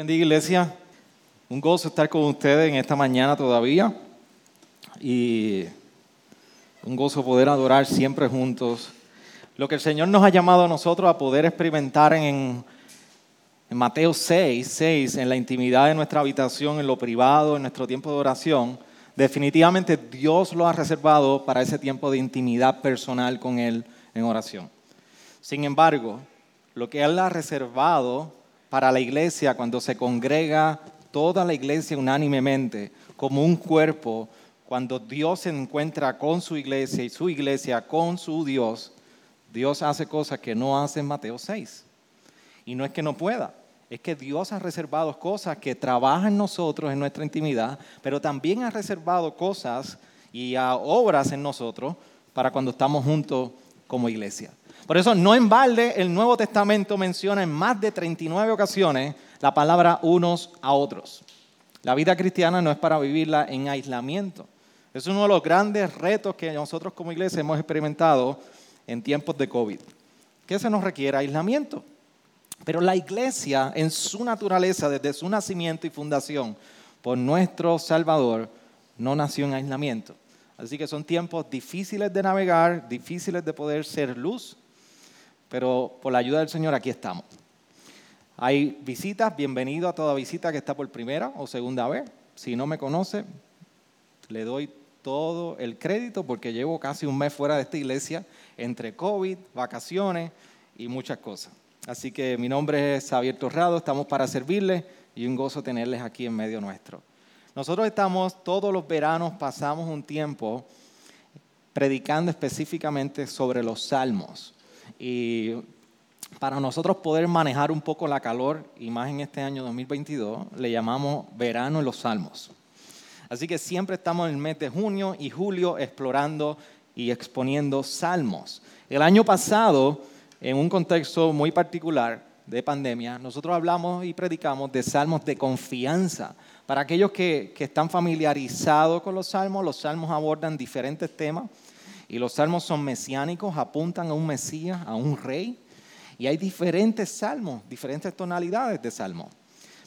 Bendiga, iglesia. Un gozo estar con ustedes en esta mañana todavía. Y un gozo poder adorar siempre juntos. Lo que el Señor nos ha llamado a nosotros a poder experimentar en, en Mateo 6, 6, en la intimidad de nuestra habitación, en lo privado, en nuestro tiempo de oración, definitivamente Dios lo ha reservado para ese tiempo de intimidad personal con Él en oración. Sin embargo, lo que Él ha reservado para la iglesia cuando se congrega toda la iglesia unánimemente como un cuerpo, cuando Dios se encuentra con su iglesia y su iglesia con su Dios, Dios hace cosas que no hace en Mateo 6. Y no es que no pueda, es que Dios ha reservado cosas que trabajan en nosotros, en nuestra intimidad, pero también ha reservado cosas y obras en nosotros para cuando estamos juntos como iglesia. Por eso no en balde el Nuevo Testamento menciona en más de 39 ocasiones la palabra unos a otros. La vida cristiana no es para vivirla en aislamiento. Es uno de los grandes retos que nosotros como iglesia hemos experimentado en tiempos de COVID. ¿Qué se nos requiere? Aislamiento. Pero la iglesia, en su naturaleza, desde su nacimiento y fundación por nuestro Salvador, no nació en aislamiento. Así que son tiempos difíciles de navegar, difíciles de poder ser luz, pero por la ayuda del Señor aquí estamos. Hay visitas, bienvenido a toda visita que está por primera o segunda vez. Si no me conoce, le doy todo el crédito porque llevo casi un mes fuera de esta iglesia entre COVID, vacaciones y muchas cosas. Así que mi nombre es Xavier Torrado, estamos para servirles y un gozo tenerles aquí en medio nuestro. Nosotros estamos todos los veranos, pasamos un tiempo predicando específicamente sobre los salmos. Y para nosotros poder manejar un poco la calor, y más en este año 2022, le llamamos verano en los salmos. Así que siempre estamos en el mes de junio y julio explorando y exponiendo salmos. El año pasado en un contexto muy particular de pandemia, nosotros hablamos y predicamos de salmos de confianza. Para aquellos que, están familiarizados con los salmos, los salmos abordan diferentes temas y los salmos son mesiánicos, apuntan a un Mesías, a un rey. Y hay diferentes salmos, diferentes tonalidades de salmos.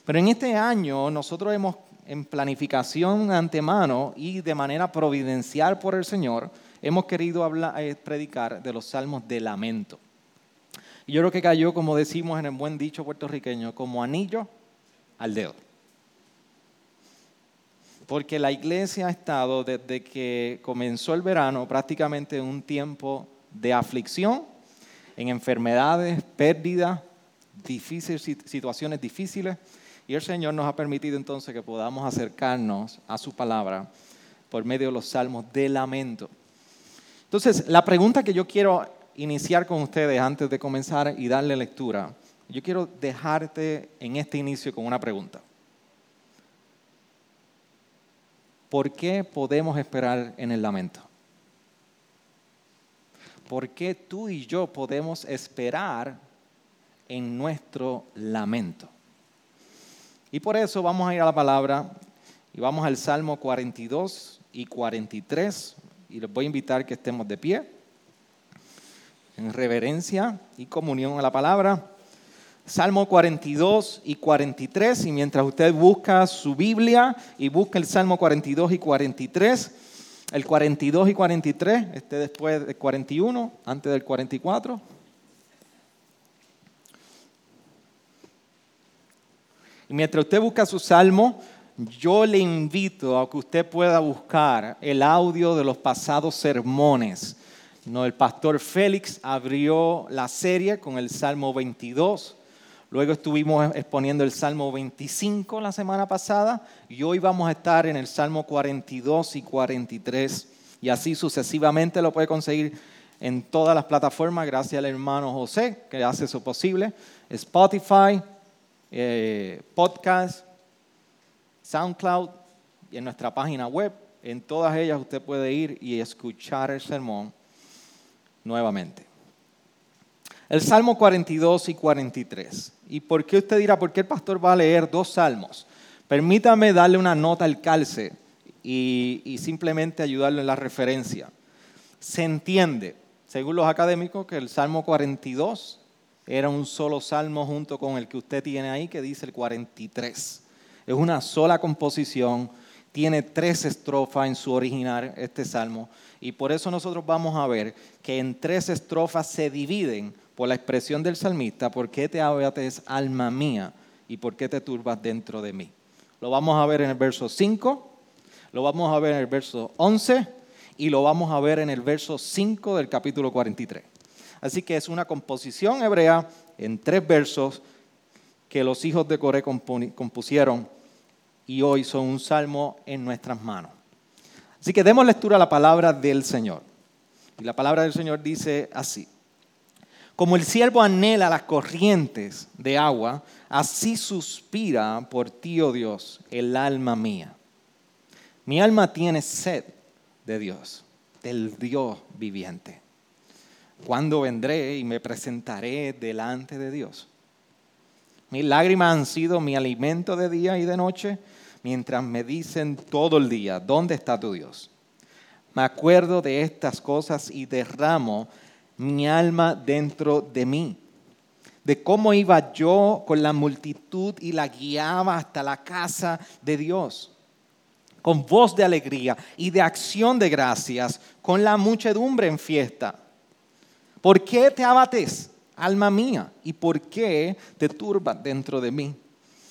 Pero en este año nosotros hemos en planificación antemano y de manera providencial por el Señor, hemos querido hablar, eh, predicar de los salmos de lamento. Y yo creo que cayó, como decimos en el buen dicho puertorriqueño, como anillo al dedo. Porque la iglesia ha estado desde que comenzó el verano prácticamente en un tiempo de aflicción, en enfermedades, pérdidas, situaciones difíciles. Y el Señor nos ha permitido entonces que podamos acercarnos a su palabra por medio de los salmos de lamento. Entonces, la pregunta que yo quiero iniciar con ustedes antes de comenzar y darle lectura, yo quiero dejarte en este inicio con una pregunta. ¿Por qué podemos esperar en el lamento? ¿Por qué tú y yo podemos esperar en nuestro lamento? Y por eso vamos a ir a la palabra y vamos al Salmo 42 y 43 y les voy a invitar que estemos de pie en reverencia y comunión a la palabra. Salmo 42 y 43, y mientras usted busca su Biblia y busca el Salmo 42 y 43, el 42 y 43, este después del 41, antes del 44. Y mientras usted busca su salmo, yo le invito a que usted pueda buscar el audio de los pasados sermones no, el pastor Félix abrió la serie con el Salmo 22. Luego estuvimos exponiendo el Salmo 25 la semana pasada y hoy vamos a estar en el Salmo 42 y 43 y así sucesivamente lo puede conseguir en todas las plataformas gracias al hermano José que hace eso posible. Spotify, eh, podcast, SoundCloud y en nuestra página web. En todas ellas usted puede ir y escuchar el sermón nuevamente. El Salmo 42 y 43. ¿Y por qué usted dirá, por qué el pastor va a leer dos salmos? Permítame darle una nota al calce y, simplemente ayudarle en la referencia. Se entiende, según los académicos, que el Salmo 42 era un solo salmo junto con el que usted tiene ahí, que dice el 43. Es una sola composición, tiene tres estrofas en su original, este salmo, y por eso nosotros vamos a ver que en tres estrofas se dividen por la expresión del salmista, ¿por qué te abates, alma mía? ¿Y por qué te turbas dentro de mí? Lo vamos a ver en el verso 5, lo vamos a ver en el verso 11 y lo vamos a ver en el verso 5 del capítulo 43. Así que es una composición hebrea en tres versos que los hijos de Coré compusieron y hoy son un salmo en nuestras manos. Así que demos lectura a la palabra del Señor. Y la palabra del Señor dice así. Como el siervo anhela las corrientes de agua, así suspira por ti, oh Dios, el alma mía. Mi alma tiene sed de Dios, del Dios viviente. ¿Cuándo vendré y me presentaré delante de Dios? Mis lágrimas han sido mi alimento de día y de noche, mientras me dicen todo el día, ¿dónde está tu Dios? Me acuerdo de estas cosas y derramo mi alma dentro de mí. De cómo iba yo con la multitud y la guiaba hasta la casa de Dios. Con voz de alegría y de acción de gracias, con la muchedumbre en fiesta ¿Por qué te abates, alma mía? ¿Y por qué te turbas dentro de mí?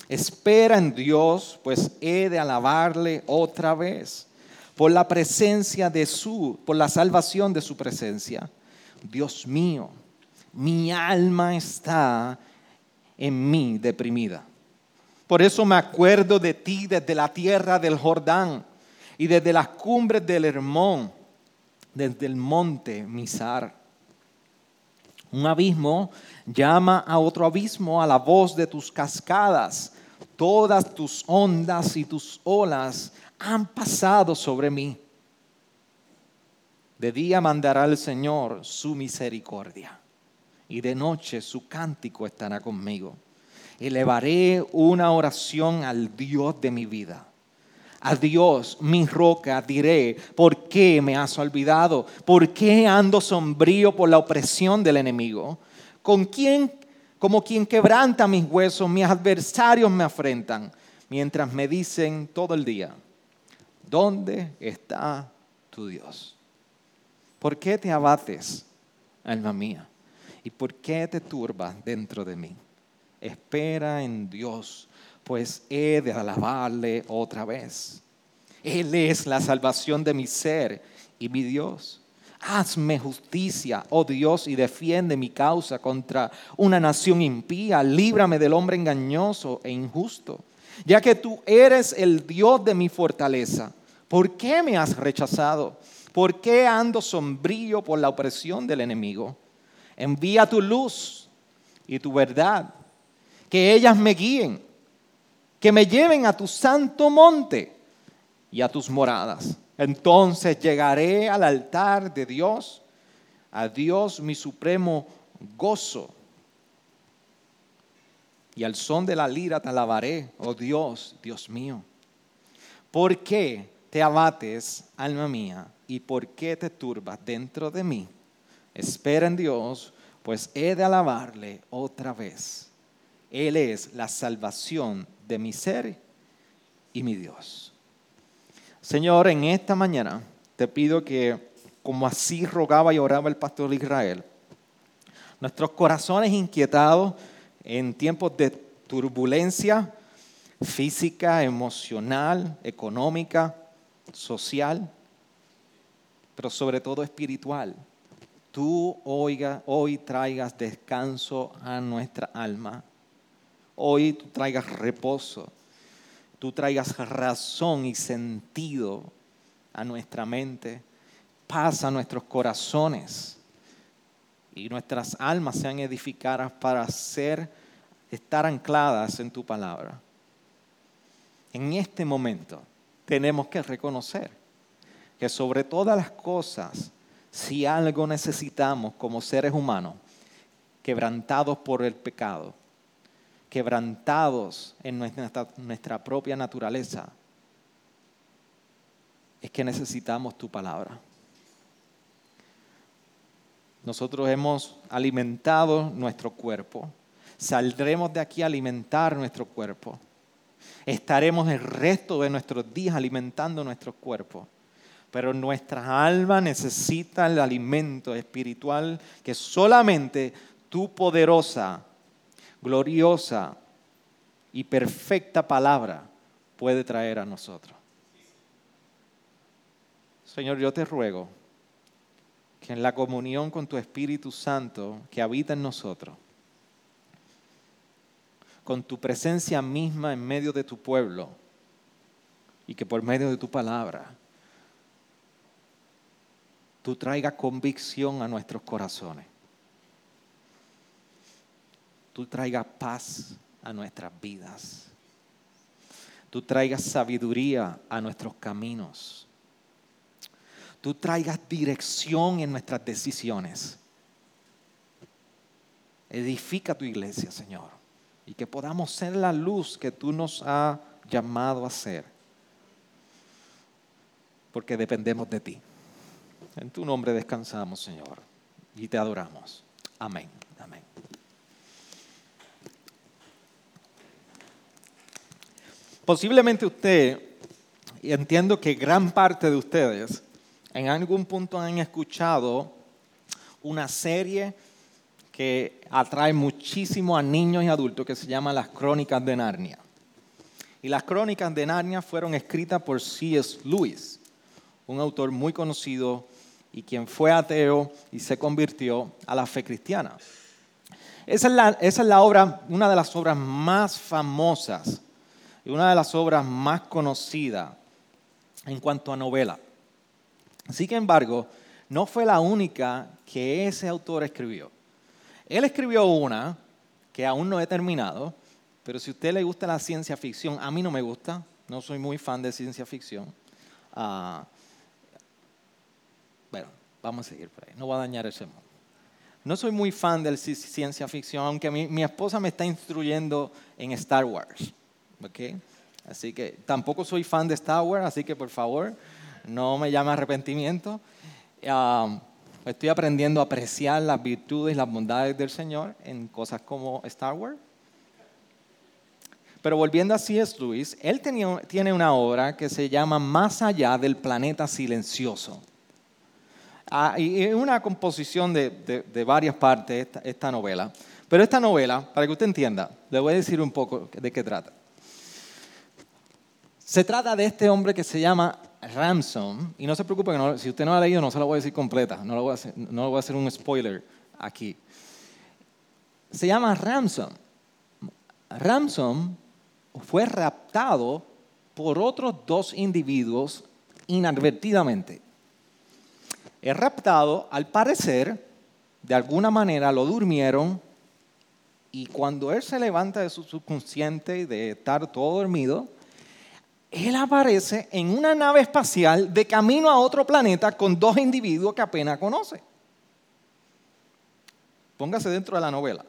Espera en Dios, pues he de alabarle otra vez por la presencia de su, por la salvación de su presencia. Dios mío, mi alma está en mí deprimida. Por eso me acuerdo de ti desde la tierra del Jordán y desde las cumbres del Hermón, desde el monte Misar. Un abismo llama a otro abismo a la voz de tus cascadas. Todas tus ondas y tus olas han pasado sobre mí. De día mandará el Señor su misericordia y de noche su cántico estará conmigo. Elevaré una oración al Dios de mi vida a Dios, mi roca, diré, ¿por qué me has olvidado? ¿Por qué ando sombrío por la opresión del enemigo? ¿Con quién, como quien quebranta mis huesos, mis adversarios me afrentan, mientras me dicen todo el día, ¿dónde está tu Dios? ¿Por qué te abates, alma mía? ¿Y por qué te turbas dentro de mí? Espera en Dios pues he de alabarle otra vez. Él es la salvación de mi ser y mi Dios. Hazme justicia, oh Dios, y defiende mi causa contra una nación impía. Líbrame del hombre engañoso e injusto, ya que tú eres el Dios de mi fortaleza. ¿Por qué me has rechazado? ¿Por qué ando sombrío por la opresión del enemigo? Envía tu luz y tu verdad, que ellas me guíen que me lleven a tu santo monte y a tus moradas. Entonces llegaré al altar de Dios, a Dios mi supremo gozo. Y al son de la lira te alabaré, oh Dios, Dios mío. ¿Por qué te abates, alma mía, y por qué te turbas dentro de mí? Espera en Dios, pues he de alabarle otra vez. Él es la salvación de mi ser y mi Dios. Señor, en esta mañana te pido que, como así rogaba y oraba el pastor de Israel, nuestros corazones inquietados en tiempos de turbulencia física, emocional, económica, social, pero sobre todo espiritual, tú oiga, hoy traigas descanso a nuestra alma. Hoy tú traigas reposo, tú traigas razón y sentido a nuestra mente, paz a nuestros corazones y nuestras almas sean edificadas para ser estar ancladas en tu palabra. En este momento tenemos que reconocer que sobre todas las cosas, si algo necesitamos como seres humanos, quebrantados por el pecado, quebrantados en nuestra, propia naturaleza, es que necesitamos tu palabra. Nosotros hemos alimentado nuestro cuerpo, saldremos de aquí a alimentar nuestro cuerpo. Estaremos el resto de nuestros días alimentando nuestro cuerpo. Pero nuestra alma necesita el alimento espiritual que solamente tu poderosa, gloriosa y perfecta palabra puede traer a nosotros. Señor, yo te ruego que en la comunión con tu Espíritu Santo que habita en nosotros, con tu presencia misma en medio de tu pueblo y que por medio de tu palabra tú traigas convicción a nuestros corazones. Tú traigas paz a nuestras vidas. Tú traigas sabiduría a nuestros caminos. Tú traigas dirección en nuestras decisiones. Edifica tu iglesia, Señor, y que podamos ser la luz que tú nos has llamado a ser, porque dependemos de ti. En tu nombre descansamos, Señor, y te adoramos. Amén. Amén. Posiblemente usted, y entiendo que gran parte de ustedes, en algún punto han escuchado una serie que atrae muchísimo a niños y adultos que se llama Las Crónicas de Narnia. Y las Crónicas de Narnia fueron escritas por C.S. Lewis, un autor muy conocido y quien fue ateo y se convirtió a la fe cristiana. Esa es la, esa es la obra, una de las obras más famosas y una de las obras más conocidas en cuanto a novela. Sin embargo, no fue la única que ese autor escribió. Él escribió una que aún no he terminado, pero si a usted le gusta la ciencia ficción, a mí no me gusta, no soy muy fan de ciencia ficción. Uh, bueno, vamos a seguir por ahí, no voy a dañar ese mundo. No soy muy fan de ciencia ficción, aunque mi esposa me está instruyendo en Star Wars. ¿Okay? Así que tampoco soy fan de Star Wars, así que por favor, no me llame arrepentimiento. Estoy aprendiendo a apreciar las virtudes las bondades del Señor en cosas como Star Wars. Pero volviendo a C.S. Lewis, él tenía, tiene una obra que se llama Más allá del planeta silencioso. Ah, y es una composición de, de, varias partes esta, esta novela. Pero esta novela, para que usted entienda, le voy a decir un poco de qué trata. Se trata de este hombre que se llama Ramson, y no se preocupe, si usted no la ha leído, no se la voy a decir completa, no le voy a hacer, no voy a hacer un spoiler aquí. Se llama Ramson. Ramson fue raptado por otros dos individuos inadvertidamente. Es raptado, al parecer, de alguna manera lo durmieron y cuando él se levanta de su subconsciente de estar todo dormido, él aparece en una nave espacial de camino a otro planeta con dos individuos que apenas conoce. Póngase dentro de la novela.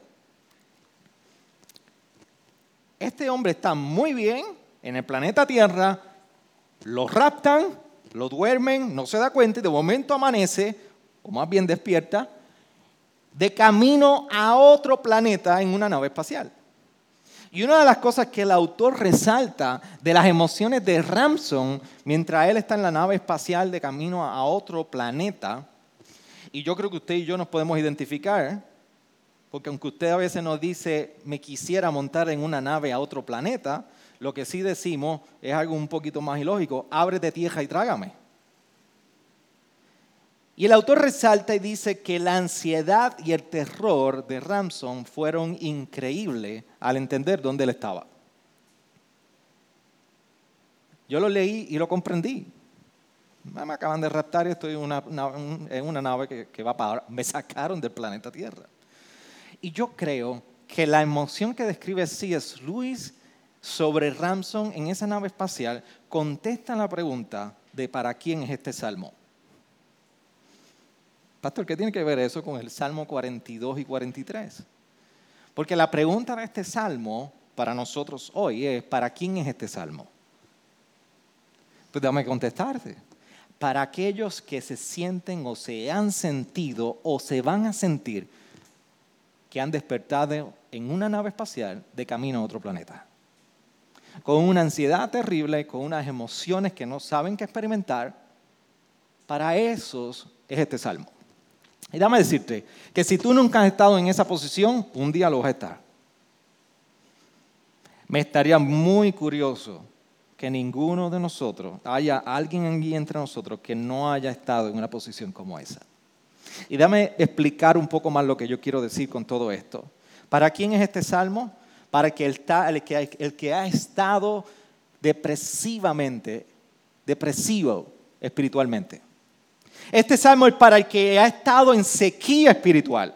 Este hombre está muy bien en el planeta Tierra, lo raptan, lo duermen, no se da cuenta y de momento amanece, o más bien despierta, de camino a otro planeta en una nave espacial. Y una de las cosas que el autor resalta de las emociones de Ramson mientras él está en la nave espacial de camino a otro planeta, y yo creo que usted y yo nos podemos identificar, porque aunque usted a veces nos dice, me quisiera montar en una nave a otro planeta, lo que sí decimos es algo un poquito más ilógico, ábrete tierra y trágame. Y el autor resalta y dice que la ansiedad y el terror de Ramson fueron increíbles al entender dónde él estaba. Yo lo leí y lo comprendí. Me acaban de raptar y estoy en una, nave que, va para... Me sacaron del planeta Tierra. Y yo creo que la emoción que describe C.S. Lewis sobre Ramson en esa nave espacial contesta la pregunta de para quién es este salmo. Pastor, ¿qué tiene que ver eso con el Salmo 42 y 43? Porque la pregunta de este salmo para nosotros hoy es, ¿para quién es este salmo? Pues déjame contestarte. Para aquellos que se sienten o se han sentido o se van a sentir que han despertado en una nave espacial de camino a otro planeta. Con una ansiedad terrible, con unas emociones que no saben qué experimentar, para esos es este salmo. Y dame decirte que si tú nunca has estado en esa posición, un día lo vas a estar. Me estaría muy curioso que ninguno de nosotros, haya alguien aquí entre nosotros que no haya estado en una posición como esa. Y dame explicar un poco más lo que yo quiero decir con todo esto. ¿Para quién es este salmo? Para que el, que, el que ha estado depresivamente, depresivo espiritualmente. Este salmo es para el que ha estado en sequía espiritual.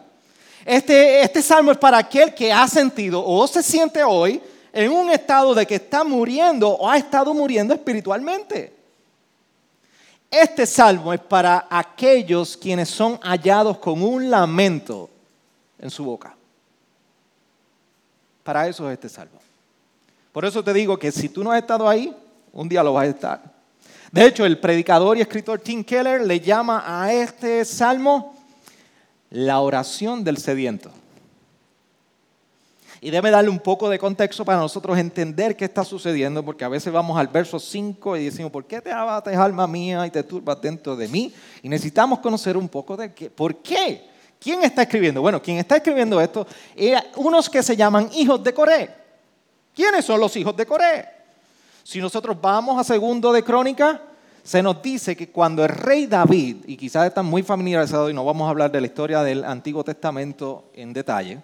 Este, este salmo es para aquel que ha sentido o se siente hoy en un estado de que está muriendo o ha estado muriendo espiritualmente. Este salmo es para aquellos quienes son hallados con un lamento en su boca. Para eso es este salmo. Por eso te digo que si tú no has estado ahí, un día lo vas a estar. De hecho, el predicador y escritor Tim Keller le llama a este salmo la oración del sediento. Y debe darle un poco de contexto para nosotros entender qué está sucediendo, porque a veces vamos al verso 5 y decimos, ¿por qué te abates, alma mía, y te turbas dentro de mí? Y necesitamos conocer un poco de qué. ¿Por qué? ¿Quién está escribiendo? Bueno, quien está escribiendo esto es unos que se llaman hijos de Coré. ¿Quiénes son los hijos de Coré? Si nosotros vamos a segundo de crónica, se nos dice que cuando el rey David, y quizás están muy familiarizados y no vamos a hablar de la historia del Antiguo Testamento en detalle,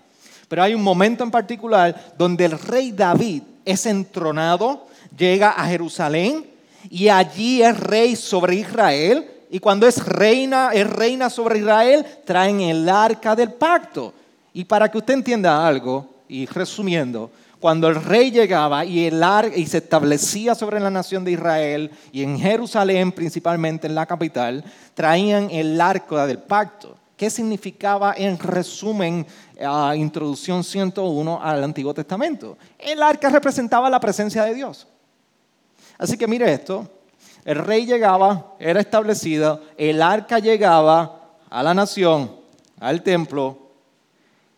pero hay un momento en particular donde el rey David es entronado, llega a Jerusalén y allí es rey sobre Israel. Y cuando es reina, es reina sobre Israel, traen el arca del pacto. Y para que usted entienda algo, y resumiendo, cuando el rey llegaba y, el y se establecía sobre la nación de Israel y en Jerusalén, principalmente en la capital, traían el arco del pacto. ¿Qué significaba en resumen, uh, introducción 101 al Antiguo Testamento? El arca representaba la presencia de Dios. Así que mire esto, el rey llegaba, era establecido, el arca llegaba a la nación, al templo.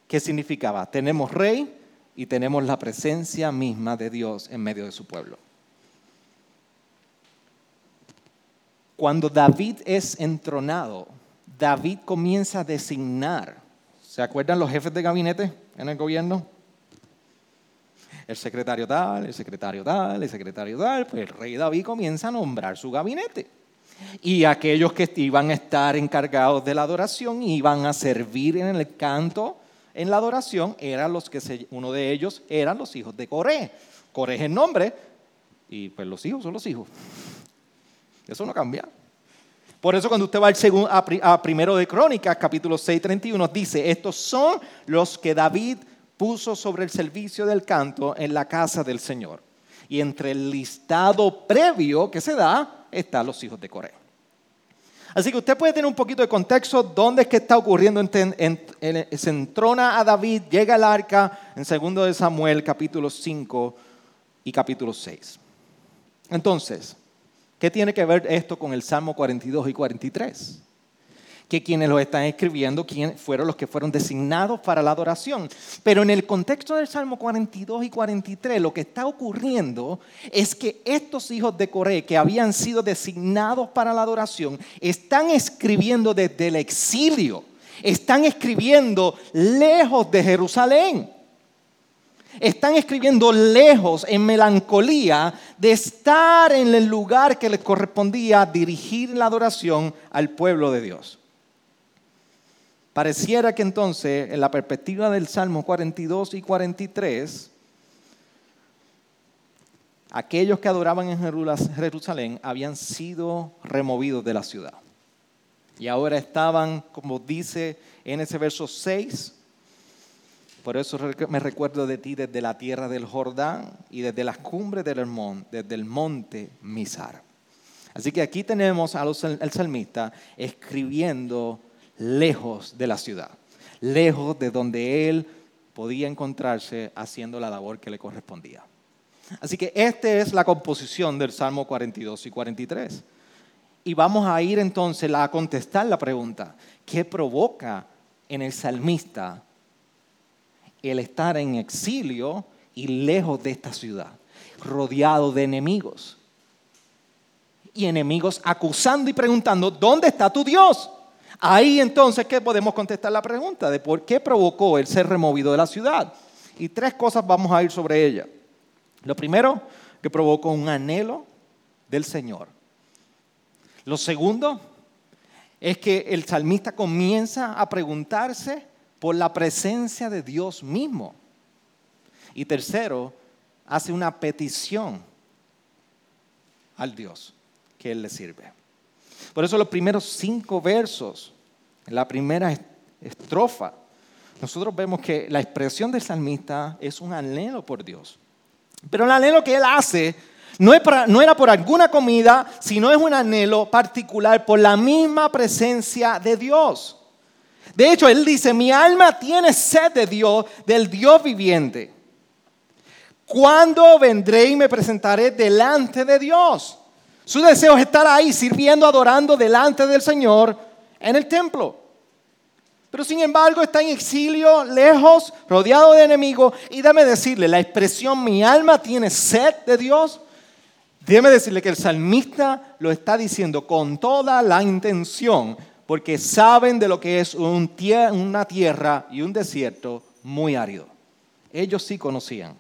¿Qué significaba? Tenemos rey, y tenemos la presencia misma de Dios en medio de su pueblo. Cuando David es entronado, David comienza a designar. ¿Se acuerdan los jefes de gabinete en el gobierno? El secretario tal, el secretario tal, el secretario tal. Pues el rey David comienza a nombrar su gabinete. Y aquellos que iban a estar encargados de la adoración iban a servir en el canto en la adoración eran los que uno de ellos eran los hijos de Coré. Coré es el nombre y pues los hijos son los hijos. Eso no cambia. Por eso cuando usted va al segundo, a, primero de Crónicas, capítulo 6, 31, dice, estos son los que David puso sobre el servicio del canto en la casa del Señor. Y entre el listado previo que se da están los hijos de Coré. Así que usted puede tener un poquito de contexto dónde es que está ocurriendo. se entrona a David, llega el arca en 2 de Samuel capítulo 5 y capítulo 6. Entonces, ¿qué tiene que ver esto con el Salmo 42 y 43? Que quienes lo están escribiendo fueron los que fueron designados para la adoración. Pero en el contexto del Salmo 42 y 43, lo que está ocurriendo es que estos hijos de Coré, que habían sido designados para la adoración, están escribiendo desde el exilio, están escribiendo lejos de Jerusalén. Están escribiendo lejos, en melancolía, de estar en el lugar que les correspondía dirigir la adoración al pueblo de Dios. Pareciera que entonces, en la perspectiva del Salmo 42 y 43, aquellos que adoraban en Jerusalén habían sido removidos de la ciudad. Y ahora estaban, como dice en ese verso 6, Por eso me recuerdo de ti desde la tierra del Jordán y desde las cumbres del Hermón, desde el monte Misar. Así que aquí tenemos al salmista escribiendo lejos de la ciudad, lejos de donde él podía encontrarse haciendo la labor que le correspondía. Así que esta es la composición del Salmo 42 y 43. Y vamos a ir entonces a contestar la pregunta, ¿qué provoca en el salmista el estar en exilio y lejos de esta ciudad, rodeado de enemigos? Y enemigos acusando y preguntando, ¿dónde está tu Dios? Ahí entonces, ¿qué podemos contestar la pregunta de por qué provocó el ser removido de la ciudad? Y tres cosas vamos a ir sobre ella. Lo primero, que provocó un anhelo del Señor. Lo segundo es que el salmista comienza a preguntarse por la presencia de Dios mismo. Y tercero, hace una petición al Dios que Él le sirve. Por eso los primeros cinco versos, la primera estrofa, nosotros vemos que la expresión del salmista es un anhelo por Dios. Pero el anhelo que él hace no, era por alguna comida, sino es un anhelo particular por la misma presencia de Dios. De hecho, él dice, mi alma tiene sed de Dios, del Dios viviente. ¿Cuándo vendré y me presentaré delante de Dios? Su deseo es estar ahí sirviendo, adorando delante del Señor en el templo. Pero sin embargo está en exilio, lejos, rodeado de enemigos. Y déme decirle, la expresión mi alma tiene sed de Dios. Déme decirle que el salmista lo está diciendo con toda la intención, porque saben de lo que es una tierra y un desierto muy árido. Ellos sí conocían.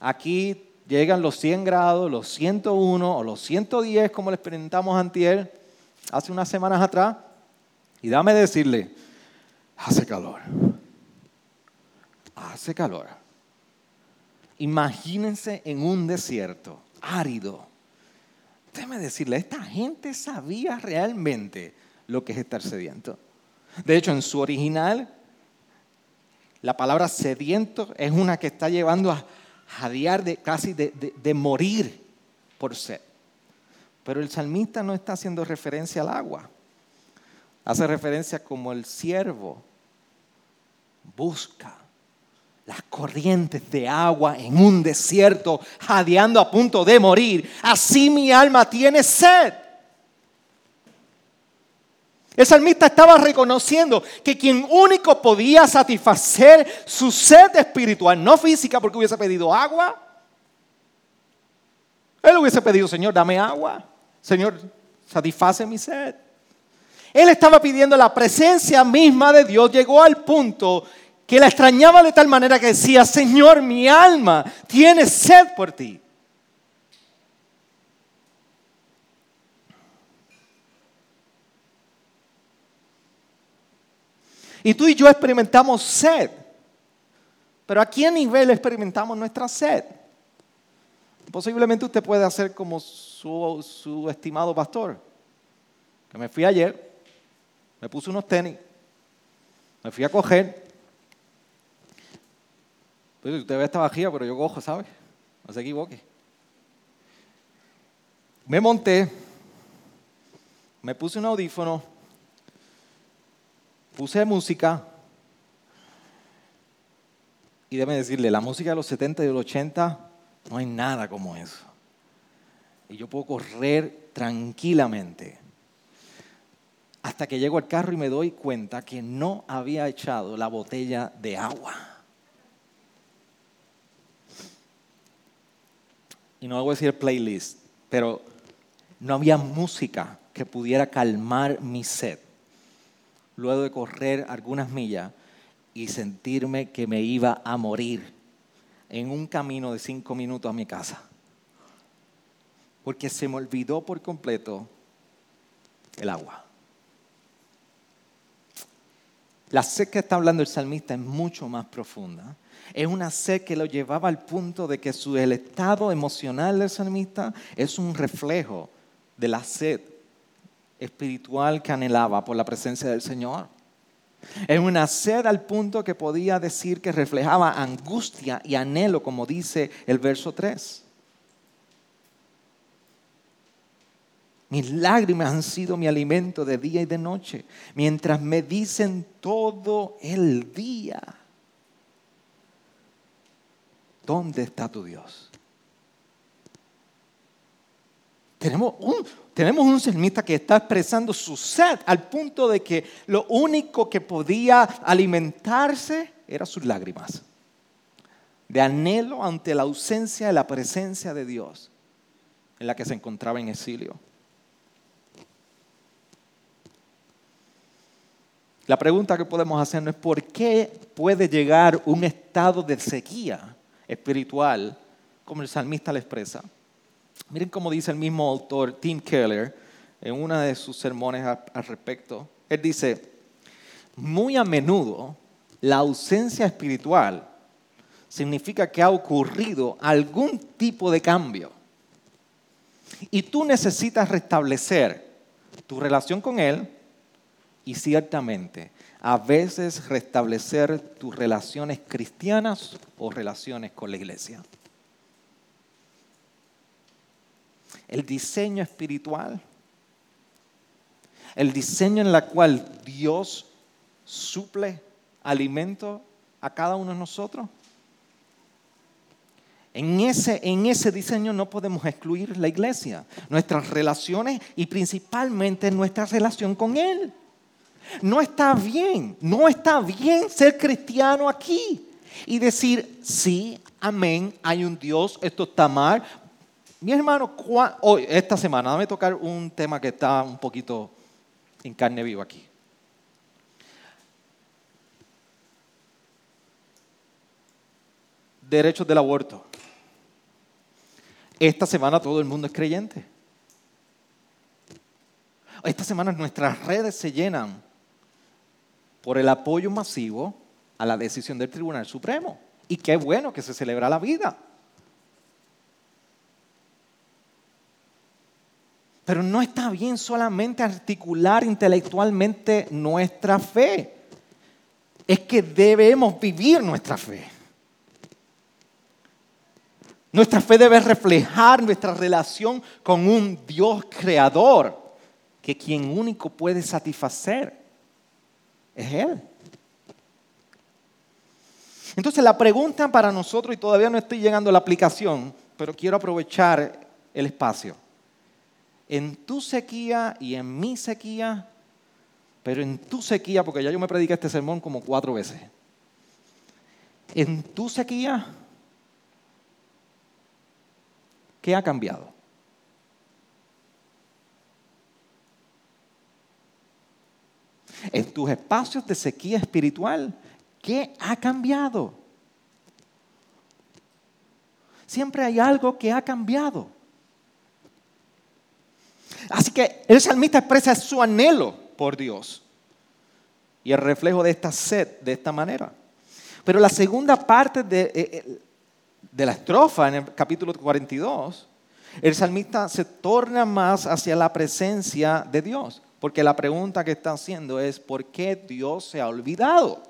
Aquí llegan los 100 grados, los 101 o los 110, como les presentamos antier, hace unas semanas atrás. Y dame decirle, hace calor. Hace calor. Imagínense en un desierto árido. Déjeme decirle, esta gente sabía realmente lo que es estar sediento. De hecho, en su original, la palabra sediento es una que está llevando a jadear de casi de, de morir por sed. Pero el salmista no está haciendo referencia al agua. Hace referencia como el siervo busca las corrientes de agua en un desierto, jadeando a punto de morir. Así mi alma tiene sed. El salmista estaba reconociendo que quien único podía satisfacer su sed espiritual, no física porque hubiese pedido agua, él hubiese pedido, Señor, dame agua. Señor, satisface mi sed. Él estaba pidiendo la presencia misma de Dios. Llegó al punto que la extrañaba de tal manera que decía, Señor, mi alma tiene sed por ti. Y tú y yo experimentamos sed. Pero ¿a qué nivel experimentamos nuestra sed? Posiblemente usted puede hacer como su, estimado pastor, que me fui ayer, me puse unos tenis, me fui a coger. Usted ve esta vajilla, pero yo cojo, ¿sabe? No se equivoque. Me monté, me puse un audífono, puse música. Y déjeme decirle, la música de los 70 y de los 80 no hay nada como eso. Y yo puedo correr tranquilamente hasta que llego al carro y me doy cuenta que no había echado la botella de agua. Y no a decir playlist, pero no había música que pudiera calmar mi sed. Luego de correr algunas millas y sentirme que me iba a morir en un camino de cinco minutos a mi casa. Porque se me olvidó por completo el agua. La sed que está hablando el salmista es mucho más profunda. Es una sed que lo llevaba al punto de que su, el estado emocional del salmista es un reflejo de la sed espiritual que anhelaba por la presencia del Señor. Es una sed al punto que podía decir que reflejaba angustia y anhelo, como dice el verso 3. Mis lágrimas han sido mi alimento de día y de noche, mientras me dicen todo el día, ¿dónde está tu Dios? Tenemos un, tenemos un salmista que está expresando su sed al punto de que lo único que podía alimentarse eran sus lágrimas, de anhelo ante la ausencia de la presencia de Dios en la que se encontraba en exilio. La pregunta que podemos hacernos es por qué puede llegar un estado de sequía espiritual como el salmista le expresa. Miren cómo dice el mismo autor Tim Keller en uno de sus sermones al respecto. Él dice, muy a menudo la ausencia espiritual significa que ha ocurrido algún tipo de cambio. Y tú necesitas restablecer tu relación con Él y ciertamente a veces restablecer tus relaciones cristianas o relaciones con la iglesia. El diseño espiritual, el diseño en el cual Dios suple alimento a cada uno de nosotros. En ese, en ese diseño no podemos excluir la iglesia, nuestras relaciones y principalmente nuestra relación con Él. No está bien, no está bien ser cristiano aquí y decir, sí, amén, hay un Dios, esto está mal. Mi hermano, hoy, esta semana, dame tocar un tema que está un poquito en carne viva aquí. Derechos del aborto. Esta semana todo el mundo es creyente. Esta semana nuestras redes se llenan por el apoyo masivo a la decisión del Tribunal Supremo. Y qué bueno que se celebra la vida. Pero no está bien solamente articular intelectualmente nuestra fe. Es que debemos vivir nuestra fe. Nuestra fe debe reflejar nuestra relación con un Dios creador, que quien único puede satisfacer es Él. Entonces la pregunta para nosotros, y todavía no estoy llegando a la aplicación, pero quiero aprovechar el espacio. En tu sequía y en mi sequía, pero en tu sequía, porque ya yo me prediqué este sermón como cuatro veces. En tu sequía, ¿qué ha cambiado? en tus espacios de sequía espiritual, ¿qué ha cambiado? Siempre hay algo que ha cambiado. Así que el salmista expresa su anhelo por Dios y el reflejo de esta sed de esta manera. Pero la segunda parte de, eh, eh, la estrofa en el capítulo 42, el salmista se torna más hacia la presencia de Dios. Porque la pregunta que está haciendo es, ¿por qué Dios se ha olvidado?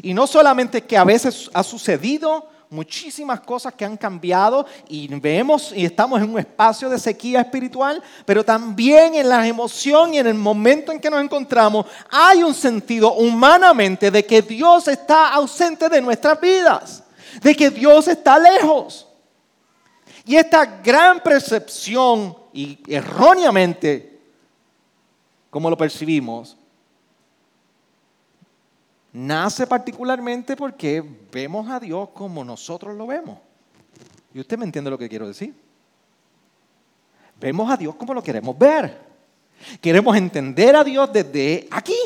Y no solamente que a veces ha sucedido muchísimas cosas que han cambiado y vemos y estamos en un espacio de sequía espiritual, pero también en la emoción y en el momento en que nos encontramos hay un sentido humanamente de que Dios está ausente de nuestras vidas, de que Dios está lejos. Y esta gran percepción y erróneamente como lo percibimos, nace particularmente porque vemos a Dios como nosotros lo vemos. Y usted me entiende lo que quiero decir. Vemos a Dios como lo queremos ver. Queremos entender a Dios desde aquí.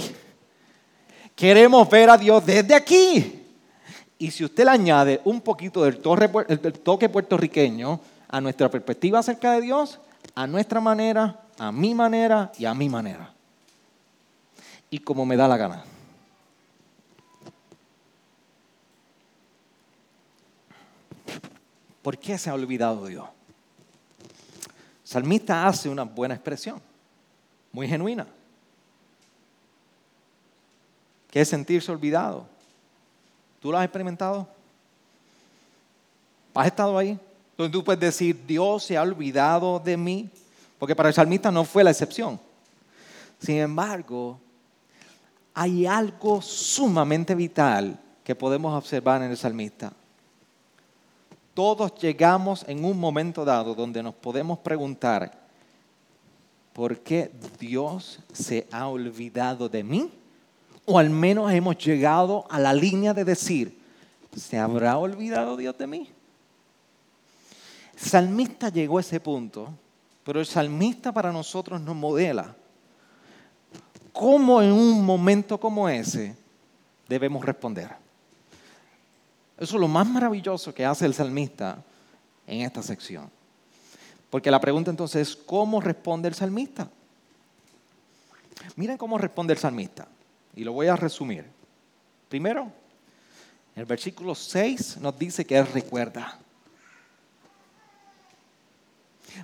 Queremos ver a Dios desde aquí. Y si usted le añade un poquito del, toque puertorriqueño a nuestra perspectiva acerca de Dios, a nuestra manera, a mi manera y a mi manera y como me da la gana. ¿Por qué se ha olvidado Dios? Salmista hace una buena expresión, muy genuina. que es sentirse olvidado. ¿Tú lo has experimentado? ¿Has estado ahí? Donde tú puedes decir, Dios se ha olvidado de mí. Porque para el salmista no fue la excepción. Sin embargo, hay algo sumamente vital que podemos observar en el salmista. Todos llegamos en un momento dado donde nos podemos preguntar, ¿por qué Dios se ha olvidado de mí? O al menos hemos llegado a la línea de decir, ¿se habrá olvidado Dios de mí? El salmista llegó a ese punto, pero el salmista para nosotros nos modela cómo en un momento como ese debemos responder. Eso es lo más maravilloso que hace el salmista en esta sección. Porque la pregunta entonces es, ¿cómo responde el salmista? Miren cómo responde el salmista. Y lo voy a resumir. Primero, el versículo 6 nos dice que Él recuerda.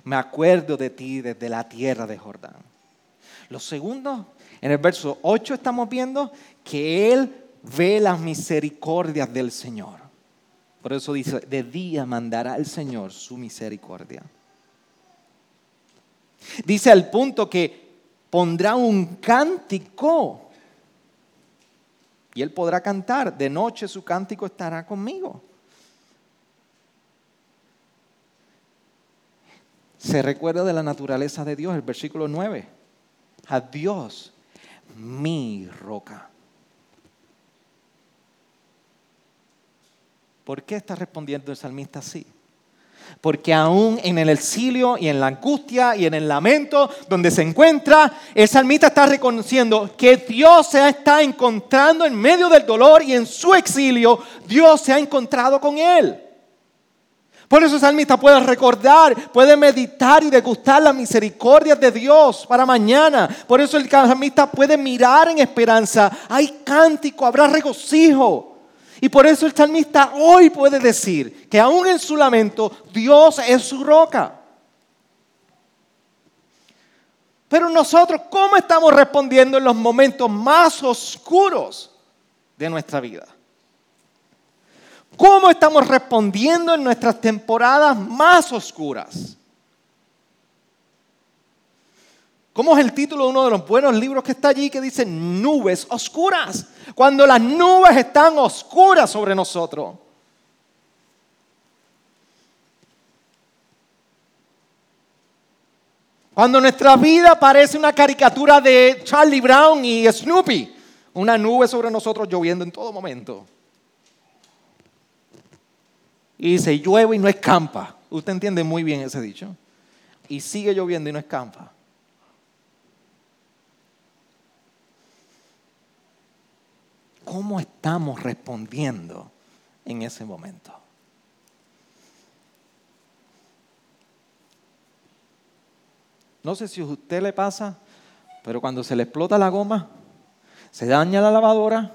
Me acuerdo de ti desde la tierra de Jordán. Lo segundo, en el verso 8 estamos viendo que Él ve las misericordias del Señor. Por eso dice, de día mandará el Señor su misericordia. Dice al punto que pondrá un cántico y él podrá cantar. De noche su cántico estará conmigo. Se recuerda de la naturaleza de Dios, el versículo 9. A Dios, mi roca. ¿Por qué está respondiendo el salmista así? Porque aún en el exilio y en la angustia y en el lamento donde se encuentra, el salmista está reconociendo que Dios se está encontrando en medio del dolor y en su exilio Dios se ha encontrado con él. Por eso el salmista puede recordar, puede meditar y degustar las misericordias de Dios para mañana. Por eso el salmista puede mirar en esperanza. Hay cántico, habrá regocijo. Y por eso el salmista hoy puede decir que aún en su lamento Dios es su roca. Pero nosotros, ¿cómo estamos respondiendo en los momentos más oscuros de nuestra vida? ¿Cómo estamos respondiendo en nuestras temporadas más oscuras? ¿Cómo es el título de uno de los buenos libros que está allí que dice nubes oscuras? Cuando las nubes están oscuras sobre nosotros. Cuando nuestra vida parece una caricatura de Charlie Brown y Snoopy. Una nube sobre nosotros lloviendo en todo momento. Y se llueve y no escampa. Usted entiende muy bien ese dicho. Y sigue lloviendo y no escampa. ¿Cómo estamos respondiendo en ese momento? No sé si a usted le pasa, pero cuando se le explota la goma, se daña la lavadora,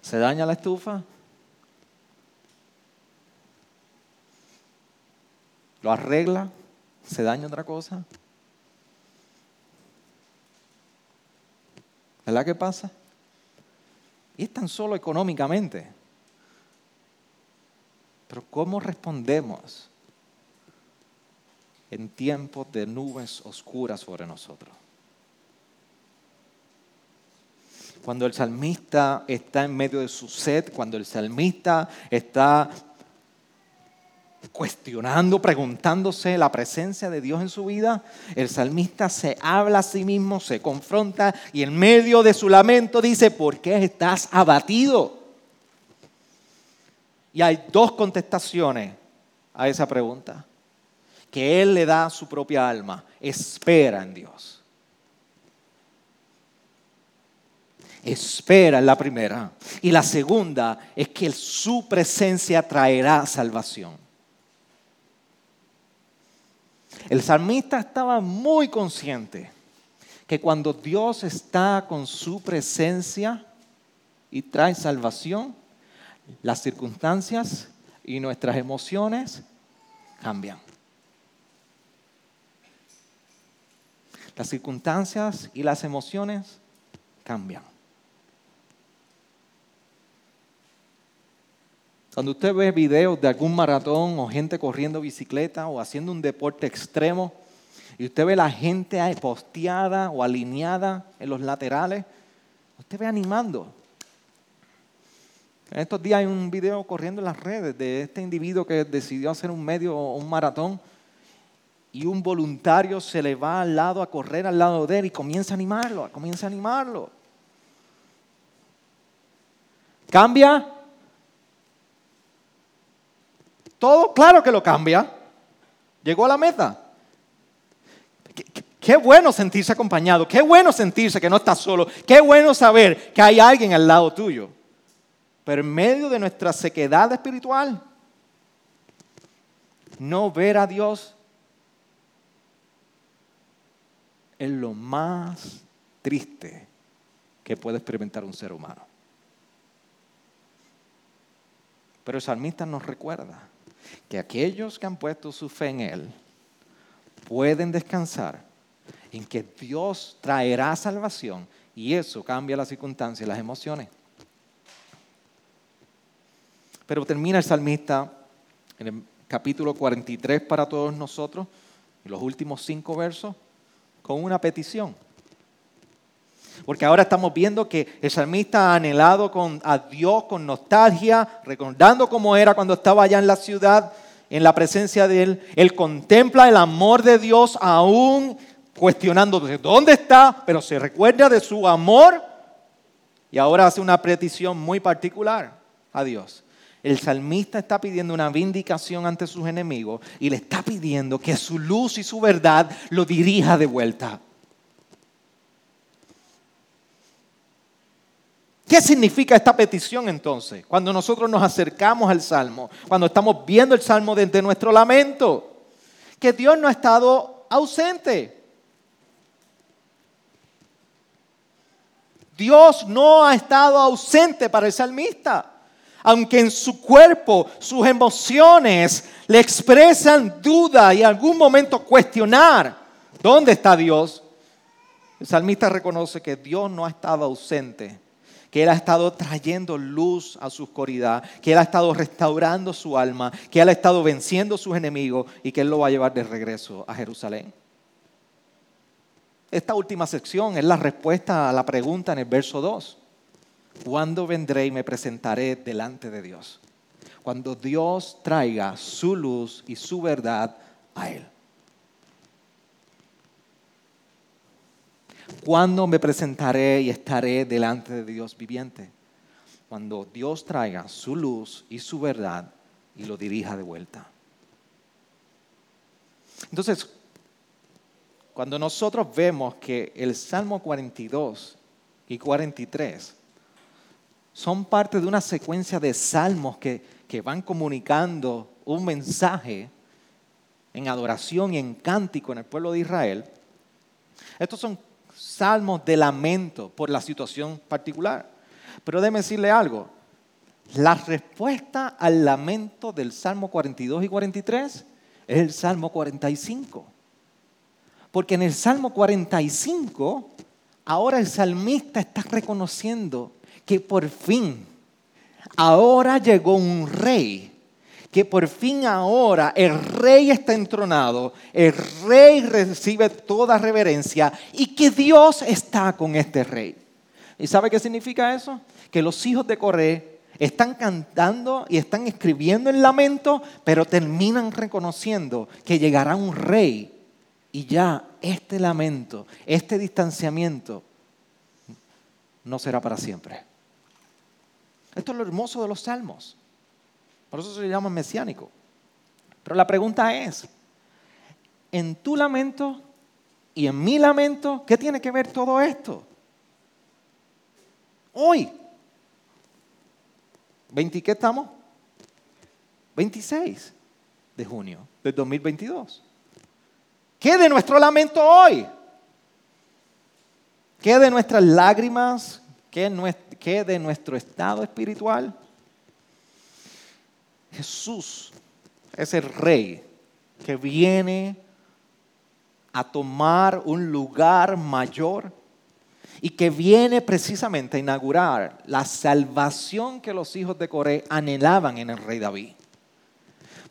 se daña la estufa, lo arregla, se daña otra cosa. ¿Verdad que pasa? Y es tan solo económicamente. Pero ¿cómo respondemos en tiempos de nubes oscuras sobre nosotros? Cuando el salmista está en medio de su sed, cuando el salmista está cuestionando, preguntándose la presencia de Dios en su vida, el salmista se habla a sí mismo, se confronta y en medio de su lamento dice, ¿por qué estás abatido? Y hay dos contestaciones a esa pregunta, que él le da a su propia alma, espera en Dios. Espera en la primera. Y la segunda es que su presencia traerá salvación. El salmista estaba muy consciente que cuando Dios está con su presencia y trae salvación, las circunstancias y nuestras emociones cambian. Las circunstancias y las emociones cambian. Cuando usted ve videos de algún maratón o gente corriendo bicicleta o haciendo un deporte extremo y usted ve la gente posteada o alineada en los laterales, usted ve animando. En estos días hay un video corriendo en las redes de este individuo que decidió hacer un medio o un maratón y un voluntario se le va al lado a correr al lado de él y comienza a animarlo, comienza a animarlo. ¿Cambia? Todo, claro que lo cambia. Llegó a la meta. Qué, bueno sentirse acompañado, qué bueno sentirse que no estás solo, qué bueno saber que hay alguien al lado tuyo. Pero en medio de nuestra sequedad espiritual, no ver a Dios es lo más triste que puede experimentar un ser humano. Pero el salmista nos recuerda que aquellos que han puesto su fe en Él pueden descansar en que Dios traerá salvación y eso cambia las circunstancias y las emociones. Pero termina el salmista en el capítulo 43 para todos nosotros, los últimos cinco versos, con una petición. Porque ahora estamos viendo que el salmista ha anhelado con, a Dios con nostalgia, recordando cómo era cuando estaba allá en la ciudad, en la presencia de Él. Él contempla el amor de Dios aún cuestionando dónde está, pero se recuerda de su amor y ahora hace una petición muy particular a Dios. El salmista está pidiendo una vindicación ante sus enemigos y le está pidiendo que su luz y su verdad lo dirija de vuelta. ¿Qué significa esta petición entonces? Cuando nosotros nos acercamos al Salmo, cuando estamos viendo el Salmo desde nuestro lamento, que Dios no ha estado ausente. Dios no ha estado ausente para el salmista. Aunque en su cuerpo sus emociones le expresan duda y algún momento cuestionar dónde está Dios, el salmista reconoce que Dios no ha estado ausente que Él ha estado trayendo luz a su oscuridad, que Él ha estado restaurando su alma, que Él ha estado venciendo sus enemigos y que Él lo va a llevar de regreso a Jerusalén. Esta última sección es la respuesta a la pregunta en el verso 2. ¿Cuándo vendré y me presentaré delante de Dios? Cuando Dios traiga su luz y su verdad a Él. ¿Cuándo me presentaré y estaré delante de Dios viviente? Cuando Dios traiga su luz y su verdad y lo dirija de vuelta. Entonces, cuando nosotros vemos que el Salmo 42 y 43 son parte de una secuencia de salmos que, que van comunicando un mensaje en adoración y en cántico en el pueblo de Israel, estos son salmos de lamento por la situación particular. Pero déjeme decirle algo. La respuesta al lamento del Salmo 42 y 43 es el Salmo 45. Porque en el Salmo 45, ahora el salmista está reconociendo que por fin, ahora llegó un rey que por fin ahora el rey está entronado, el rey recibe toda reverencia y que Dios está con este rey. ¿Y sabe qué significa eso? Que los hijos de Coré están cantando y están escribiendo el lamento, pero terminan reconociendo que llegará un rey y ya este lamento, este distanciamiento no será para siempre. Esto es lo hermoso de los salmos. Por eso se llama mesiánico. Pero la pregunta es, en tu lamento y en mi lamento, ¿qué tiene que ver todo esto? Hoy. ¿20 qué estamos? 26 de junio del 2022. ¿Qué de nuestro lamento hoy? ¿Qué de nuestras lágrimas? ¿Qué de nuestro estado espiritual? Jesús es el rey que viene a tomar un lugar mayor y que viene precisamente a inaugurar la salvación que los hijos de Coré anhelaban en el rey David.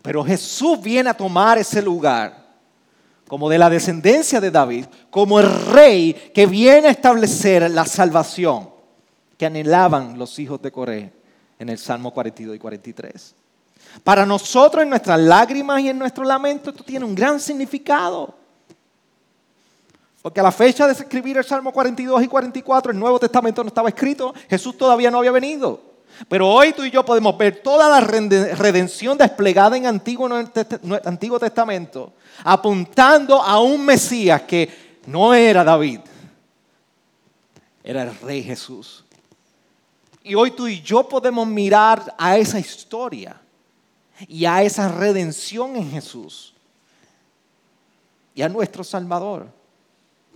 Pero Jesús viene a tomar ese lugar como de la descendencia de David, como el rey que viene a establecer la salvación que anhelaban los hijos de Coré en el Salmo 42 y 43. Para nosotros en nuestras lágrimas y en nuestro lamento esto tiene un gran significado. Porque a la fecha de escribir el Salmo 42 y 44, el Nuevo Testamento no estaba escrito, Jesús todavía no había venido. Pero hoy tú y yo podemos ver toda la redención desplegada en Antiguo, Antiguo Testamento, apuntando a un Mesías que no era David, era el Rey Jesús. Y hoy tú y yo podemos mirar a esa historia y a esa redención en Jesús y a nuestro Salvador.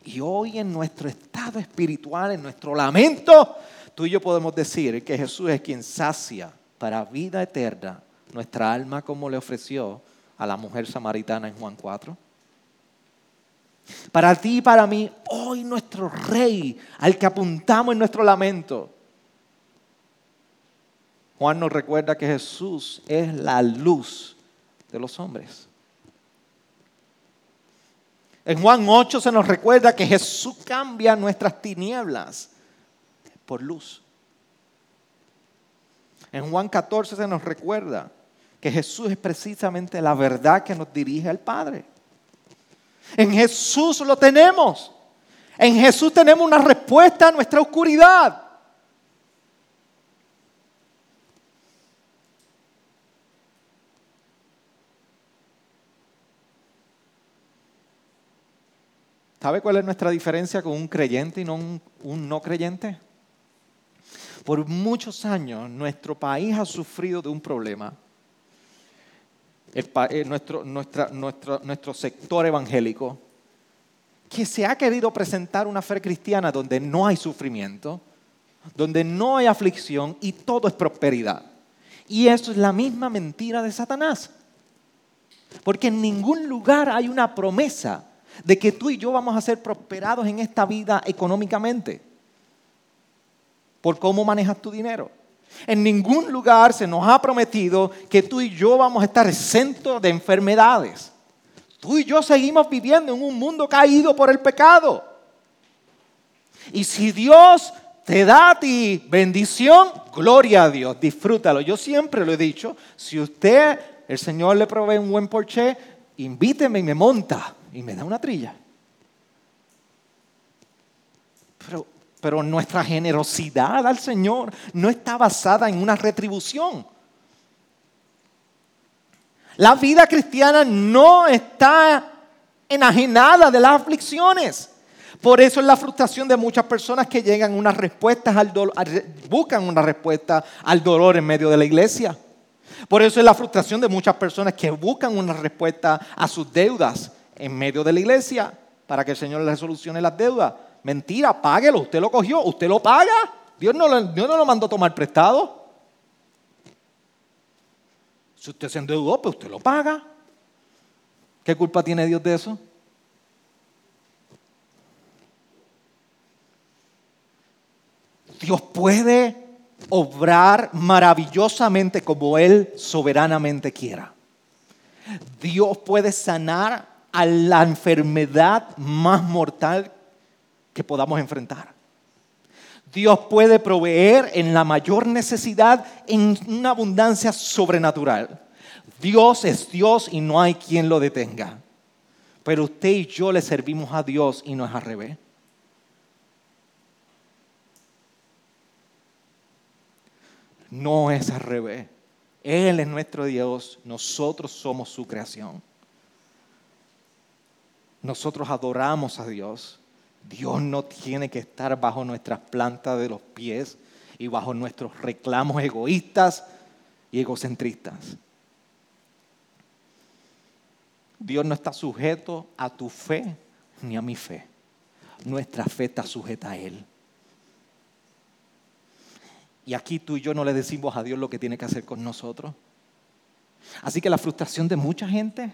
Y hoy en nuestro estado espiritual, en nuestro lamento, tú y yo podemos decir que Jesús es quien sacia para vida eterna nuestra alma como le ofreció a la mujer samaritana en Juan 4. Para ti y para mí, hoy nuestro rey, al que apuntamos en nuestro lamento. Juan nos recuerda que Jesús es la luz de los hombres. En Juan 8 se nos recuerda que Jesús cambia nuestras tinieblas por luz. En Juan 14 se nos recuerda que Jesús es precisamente la verdad que nos dirige al Padre. En Jesús lo tenemos. En Jesús tenemos una respuesta a nuestra oscuridad. ¿Sabe cuál es nuestra diferencia con un creyente y no un, no creyente? Por muchos años nuestro país ha sufrido de un problema. Eh, nuestro, nuestro sector evangélico, que se ha querido presentar una fe cristiana donde no hay sufrimiento, donde no hay aflicción y todo es prosperidad. Y eso es la misma mentira de Satanás. Porque en ningún lugar hay una promesa de que tú y yo vamos a ser prosperados en esta vida económicamente por cómo manejas tu dinero. En ningún lugar se nos ha prometido que tú y yo vamos a estar exentos de enfermedades. Tú y yo seguimos viviendo en un mundo caído por el pecado. Y si Dios te da a ti bendición, gloria a Dios, disfrútalo. Yo siempre lo he dicho, si usted, el Señor le provee un buen porche, invíteme y me monta y me da una trilla. Pero, pero nuestra generosidad al Señor no está basada en una retribución. La vida cristiana no está enajenada de las aflicciones. Por eso es la frustración de muchas personas que llegan unas respuestas al dolor, buscan una respuesta al dolor en medio de la iglesia. Por eso es la frustración de muchas personas que buscan una respuesta a sus deudas en medio de la iglesia para que el Señor le solucione las deudas. Mentira, páguelo, usted lo cogió, usted lo paga. Dios no, lo, Dios no lo mandó a tomar prestado. Si usted se endeudó, pues usted lo paga. ¿Qué culpa tiene Dios de eso? Dios puede obrar maravillosamente como Él soberanamente quiera. Dios puede sanar a la enfermedad más mortal que podamos enfrentar. Dios puede proveer en la mayor necesidad en una abundancia sobrenatural. Dios es Dios y no hay quien lo detenga. Pero usted y yo le servimos a Dios y no es al revés. No es al revés. Él es nuestro Dios, nosotros somos su creación nosotros adoramos a Dios, Dios no tiene que estar bajo nuestras plantas de los pies y bajo nuestros reclamos egoístas y egocentristas. Dios no está sujeto a tu fe ni a mi fe. Nuestra fe está sujeta a Él. Y aquí tú y yo no le decimos a Dios lo que tiene que hacer con nosotros. Así que la frustración de mucha gente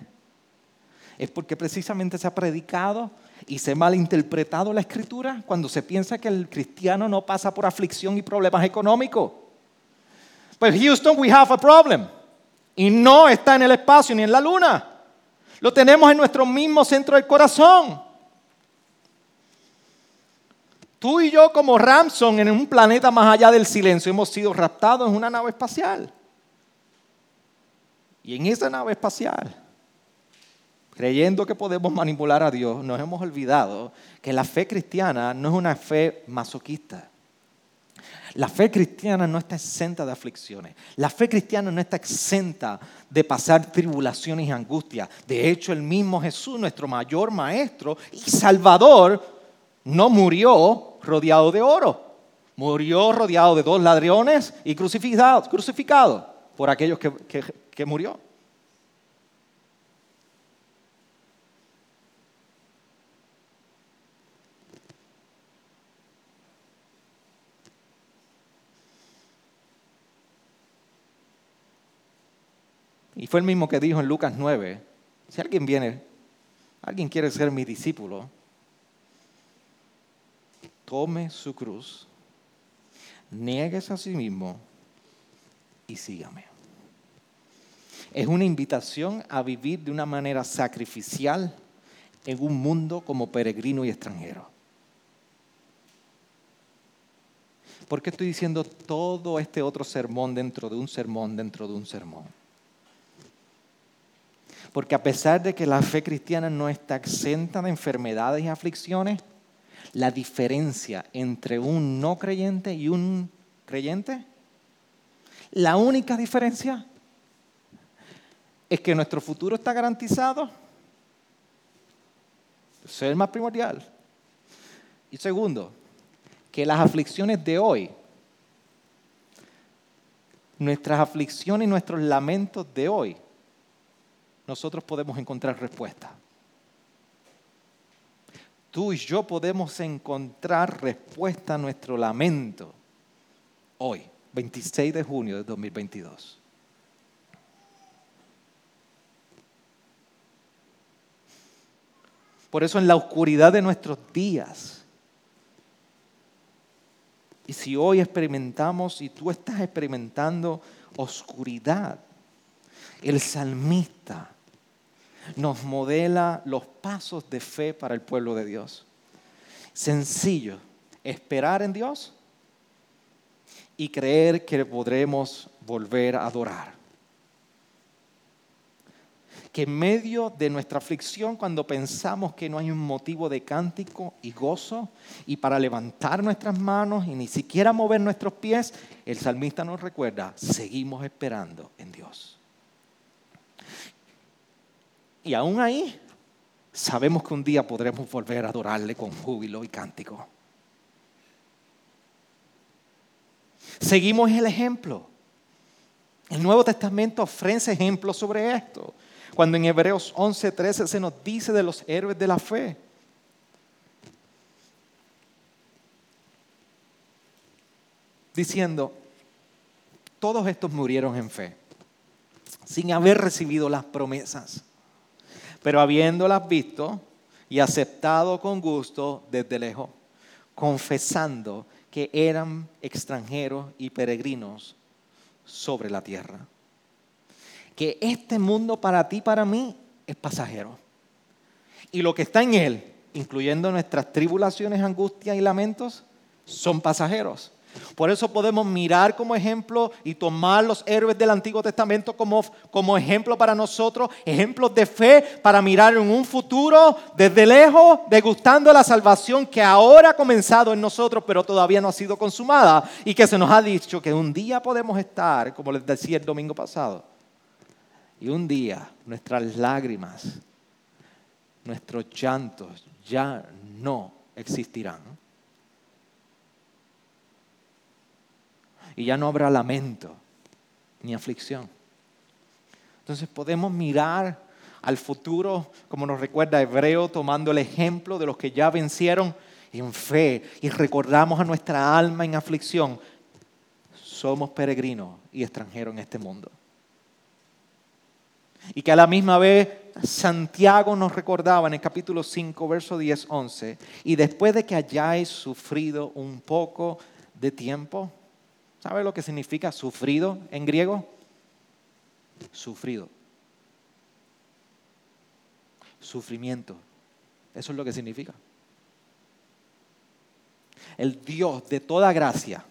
es porque precisamente se ha predicado y se ha malinterpretado la escritura cuando se piensa que el cristiano no pasa por aflicción y problemas económicos. Pues Houston, we have a problem. Y no está en el espacio ni en la luna. Lo tenemos en nuestro mismo centro del corazón. Tú y yo como Ramson en un planeta más allá del silencio hemos sido raptados en una nave espacial. Y en esa nave espacial, creyendo que podemos manipular a Dios, nos hemos olvidado que la fe cristiana no es una fe masoquista. La fe cristiana no está exenta de aflicciones. La fe cristiana no está exenta de pasar tribulaciones y angustias. De hecho, el mismo Jesús, nuestro mayor maestro y salvador, no murió rodeado de oro. Murió rodeado de dos ladrones y crucificado, crucificado por aquellos que, que murió. Y fue el mismo que dijo en Lucas 9, si alguien viene, alguien quiere ser mi discípulo, tome su cruz, niegues a sí mismo y sígame. Es una invitación a vivir de una manera sacrificial en un mundo como peregrino y extranjero. ¿Por qué estoy diciendo todo este otro sermón dentro de un sermón dentro de un sermón? Porque a pesar de que la fe cristiana no está exenta de enfermedades y aflicciones, la diferencia entre un no creyente y un creyente, la única diferencia es que nuestro futuro está garantizado. Eso es el más primordial. Y segundo, que las aflicciones de hoy, nuestras aflicciones y nuestros lamentos de hoy, nosotros podemos encontrar respuesta. Tú y yo podemos encontrar respuesta a nuestro lamento hoy, 26 de junio de 2022. Por eso en la oscuridad de nuestros días, y si hoy experimentamos, y tú estás experimentando oscuridad, el salmista nos modela los pasos de fe para el pueblo de Dios. Sencillo, esperar en Dios y creer que podremos volver a adorar. Que en medio de nuestra aflicción, cuando pensamos que no hay un motivo de cántico y gozo, y para levantar nuestras manos y ni siquiera mover nuestros pies, el salmista nos recuerda, seguimos esperando en Dios. Y aún ahí sabemos que un día podremos volver a adorarle con júbilo y cántico. Seguimos el ejemplo. El Nuevo Testamento ofrece ejemplos sobre esto. Cuando en Hebreos 11:13 se nos dice de los héroes de la fe. Diciendo, todos estos murieron en fe, sin haber recibido las promesas pero habiéndolas visto y aceptado con gusto desde lejos, confesando que eran extranjeros y peregrinos sobre la tierra. Que este mundo para ti, para mí, es pasajero. Y lo que está en él, incluyendo nuestras tribulaciones, angustias y lamentos, son pasajeros. Por eso podemos mirar como ejemplo y tomar los héroes del Antiguo Testamento como, como ejemplo para nosotros, ejemplos de fe para mirar en un futuro desde lejos, degustando la salvación que ahora ha comenzado en nosotros, pero todavía no ha sido consumada y que se nos ha dicho que un día podemos estar, como les decía el domingo pasado, y un día nuestras lágrimas, nuestros llantos ya no existirán y ya no habrá lamento ni aflicción. Entonces podemos mirar al futuro, como nos recuerda Hebreo, tomando el ejemplo de los que ya vencieron en fe y recordamos a nuestra alma en aflicción. Somos peregrinos y extranjeros en este mundo. Y que a la misma vez Santiago nos recordaba en el capítulo 5, verso 10, 11, y después de que hayáis sufrido un poco de tiempo, ¿sabe lo que significa sufrido en griego? Sufrido. Sufrimiento. Eso es lo que significa. El Dios de toda gracia,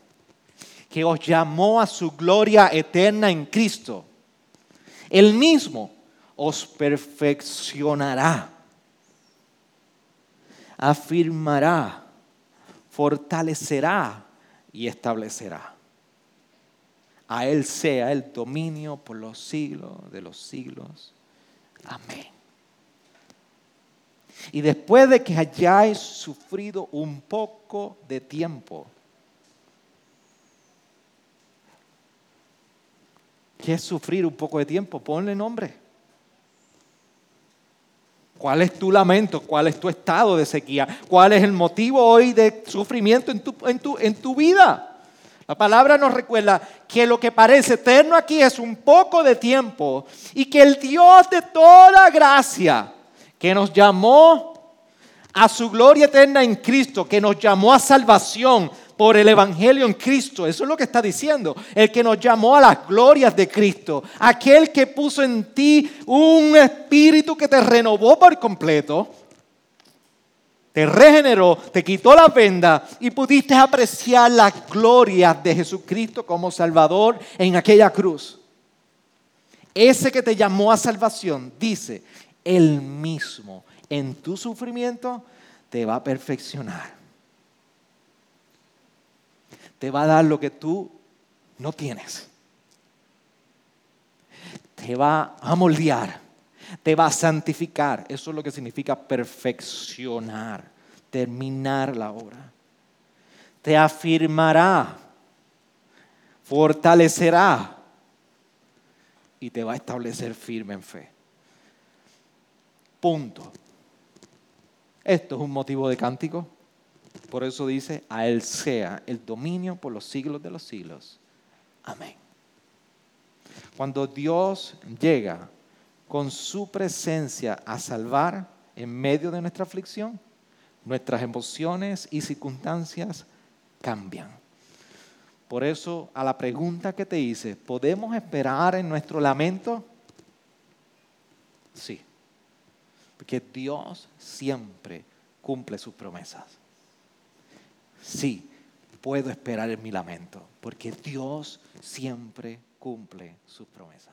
que os llamó a su gloria eterna en Cristo, el mismo os perfeccionará, afirmará, fortalecerá y establecerá. A Él sea el dominio por los siglos de los siglos. Amén. Y después de que hayáis sufrido un poco de tiempo, ¿qué es sufrir un poco de tiempo? Ponle nombre. ¿Cuál es tu lamento? ¿Cuál es tu estado de sequía? ¿Cuál es el motivo hoy de sufrimiento en tu, en tu, en tu vida? La palabra nos recuerda que lo que parece eterno aquí es un poco de tiempo y que el Dios de toda gracia que nos llamó a su gloria eterna en Cristo, que nos llamó a salvación, por el Evangelio en Cristo. Eso es lo que está diciendo. El que nos llamó a las glorias de Cristo. Aquel que puso en ti un espíritu que te renovó por completo. Te regeneró, te quitó la venda y pudiste apreciar las glorias de Jesucristo como Salvador en aquella cruz. Ese que te llamó a salvación dice, Él mismo en tu sufrimiento te va a perfeccionar te va a dar lo que tú no tienes. Te va a moldear, te va a santificar. Eso es lo que significa perfeccionar, terminar la obra. Te afirmará, fortalecerá y te va a establecer firme en fe. Punto. Esto es un motivo de cántico. Por eso dice, a Él sea el dominio por los siglos de los siglos. Amén. Cuando Dios llega con su presencia a salvar en medio de nuestra aflicción, nuestras emociones y circunstancias cambian. Por eso, a la pregunta que te hice, ¿podemos esperar en nuestro lamento? Sí, porque Dios siempre cumple sus promesas sí, puedo esperar en mi lamento, porque Dios siempre cumple sus promesas.